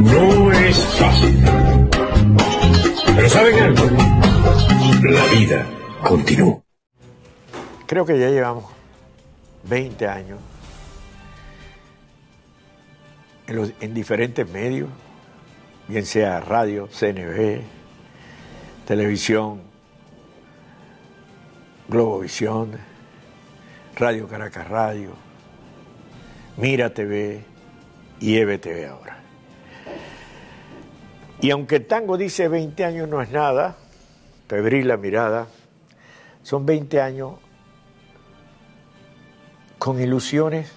No es fácil. Pero ¿saben algo? La vida continúa. Creo que ya llevamos 20 años en, los- en diferentes medios, bien sea radio, CNV, televisión, Globovisión, Radio Caracas Radio, Mira TV y EBTV ahora. Y aunque el tango dice 20 años no es nada, febril la mirada, son 20 años con ilusiones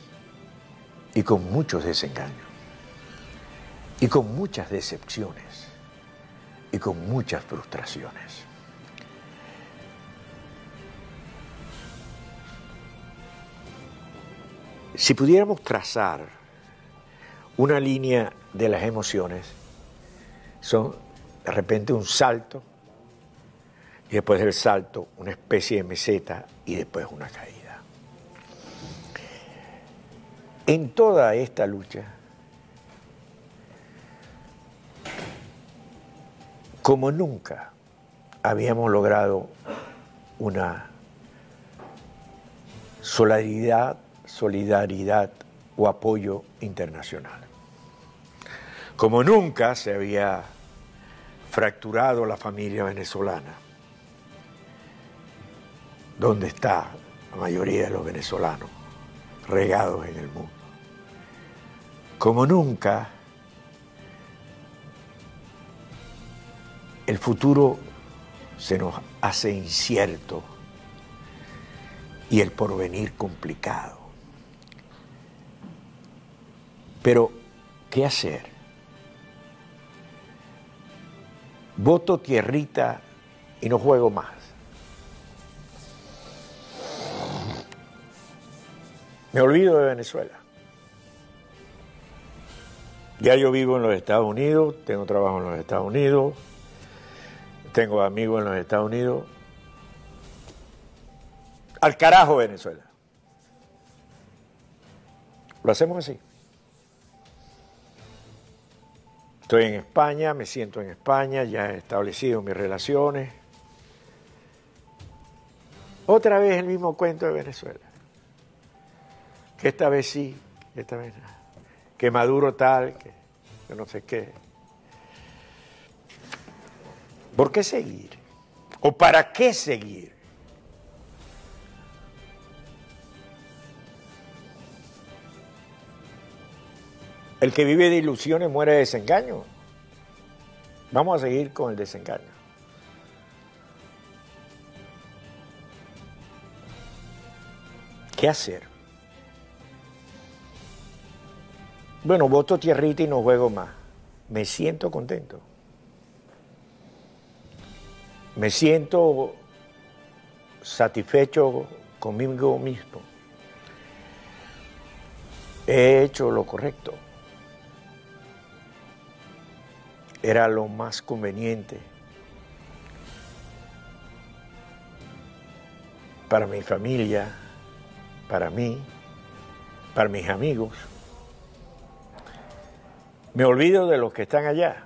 y con muchos desengaños, y con muchas decepciones, y con muchas frustraciones. Si pudiéramos trazar una línea de las emociones, son de repente un salto, y después del salto una especie de meseta y después una caída. En toda esta lucha, como nunca habíamos logrado una solidaridad, solidaridad o apoyo internacional. Como nunca se había fracturado la familia venezolana, donde está la mayoría de los venezolanos regados en el mundo. Como nunca, el futuro se nos hace incierto y el porvenir complicado. Pero, ¿qué hacer? Voto tierrita y no juego más. Me olvido de Venezuela. Ya yo vivo en los Estados Unidos, tengo trabajo en los Estados Unidos, tengo amigos en los Estados Unidos. Al carajo Venezuela. Lo hacemos así. Estoy en España, me siento en España, ya he establecido mis relaciones. Otra vez el mismo cuento de Venezuela. Que esta vez sí, esta vez no. Que Maduro tal, que no sé qué. ¿Por qué seguir? ¿O para qué seguir? El que vive de ilusiones muere de desengaño. Vamos a seguir con el desengaño. ¿Qué hacer? Bueno, voto tierrita y no juego más. Me siento contento. Me siento satisfecho conmigo mismo. He hecho lo correcto. Era lo más conveniente para mi familia, para mí, para mis amigos. Me olvido de los que están allá.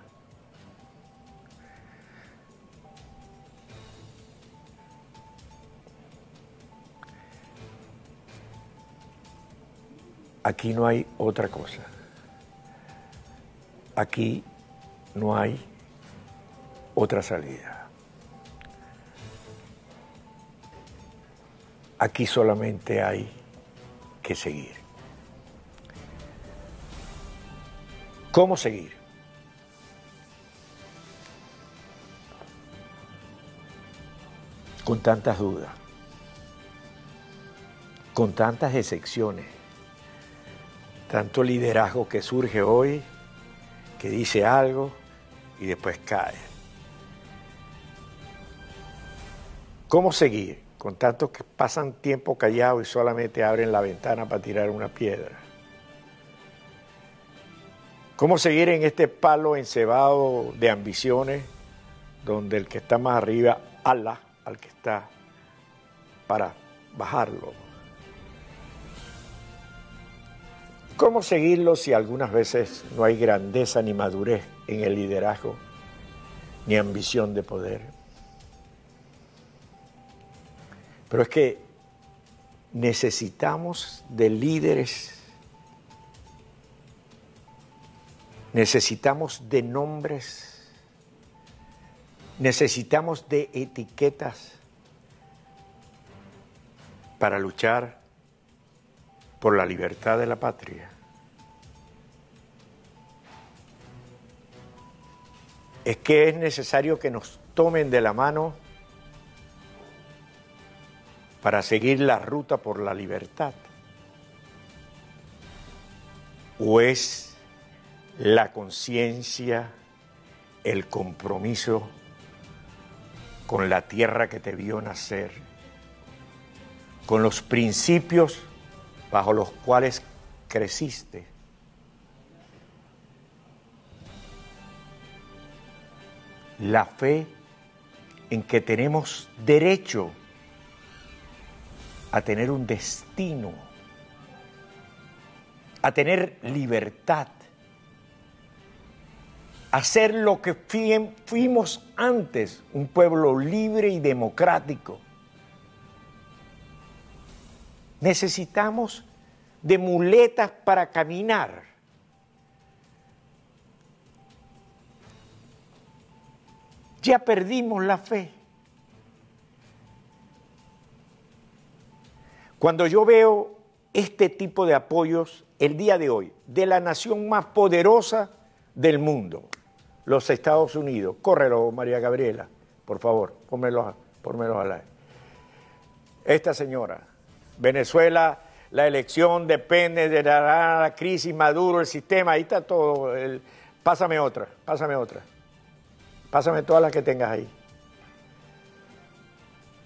Aquí no hay otra cosa. Aquí no hay otra salida. Aquí solamente hay que seguir. ¿Cómo seguir? Con tantas dudas, con tantas excepciones, tanto liderazgo que surge hoy, que dice algo y después cae. ¿Cómo seguir con tantos que pasan tiempo callados y solamente abren la ventana para tirar una piedra? ¿Cómo seguir en este palo encebado de ambiciones donde el que está más arriba ala al que está para bajarlo? ¿Cómo seguirlo si algunas veces no hay grandeza ni madurez en el liderazgo, ni ambición de poder? Pero es que necesitamos de líderes, necesitamos de nombres, necesitamos de etiquetas para luchar por la libertad de la patria. Es que es necesario que nos tomen de la mano para seguir la ruta por la libertad. ¿O es la conciencia, el compromiso con la tierra que te vio nacer, con los principios bajo los cuales creciste? La fe en que tenemos derecho a tener un destino, a tener libertad, a ser lo que fuimos antes, un pueblo libre y democrático. Necesitamos de muletas para caminar. Ya perdimos la fe. Cuando yo veo este tipo de apoyos el día de hoy de la nación más poderosa del mundo, los Estados Unidos, córrelo María Gabriela, por favor, pónmelo, pónmelo al aire. Esta señora, Venezuela, la elección depende de la, crisis, Maduro, el sistema, ahí está todo. pásame otra, pásame otra. Pásame todas las que tengas ahí.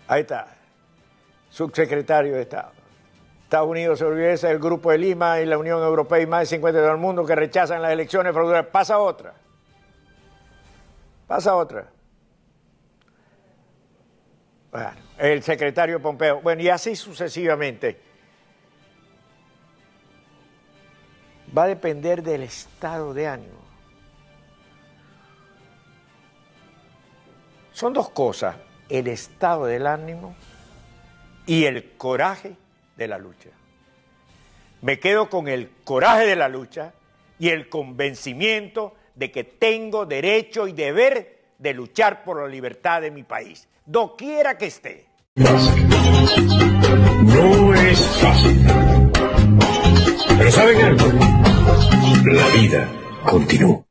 Ahí está subsecretario de Estado. Estados Unidos se olvida del Grupo de Lima y la Unión Europea y más de 50 del mundo que rechazan las elecciones fraudulentas. Pasa otra. Pasa otra. Bueno, el secretario Pompeo. Bueno, y así sucesivamente. Va a depender del estado de ánimo. Son dos cosas, el estado del ánimo y el coraje de la lucha. Me quedo con el coraje de la lucha y el convencimiento de que tengo derecho y deber de luchar por la libertad de mi país, doquiera que esté. No es fácil. Pero ¿saben algo? La vida continúa.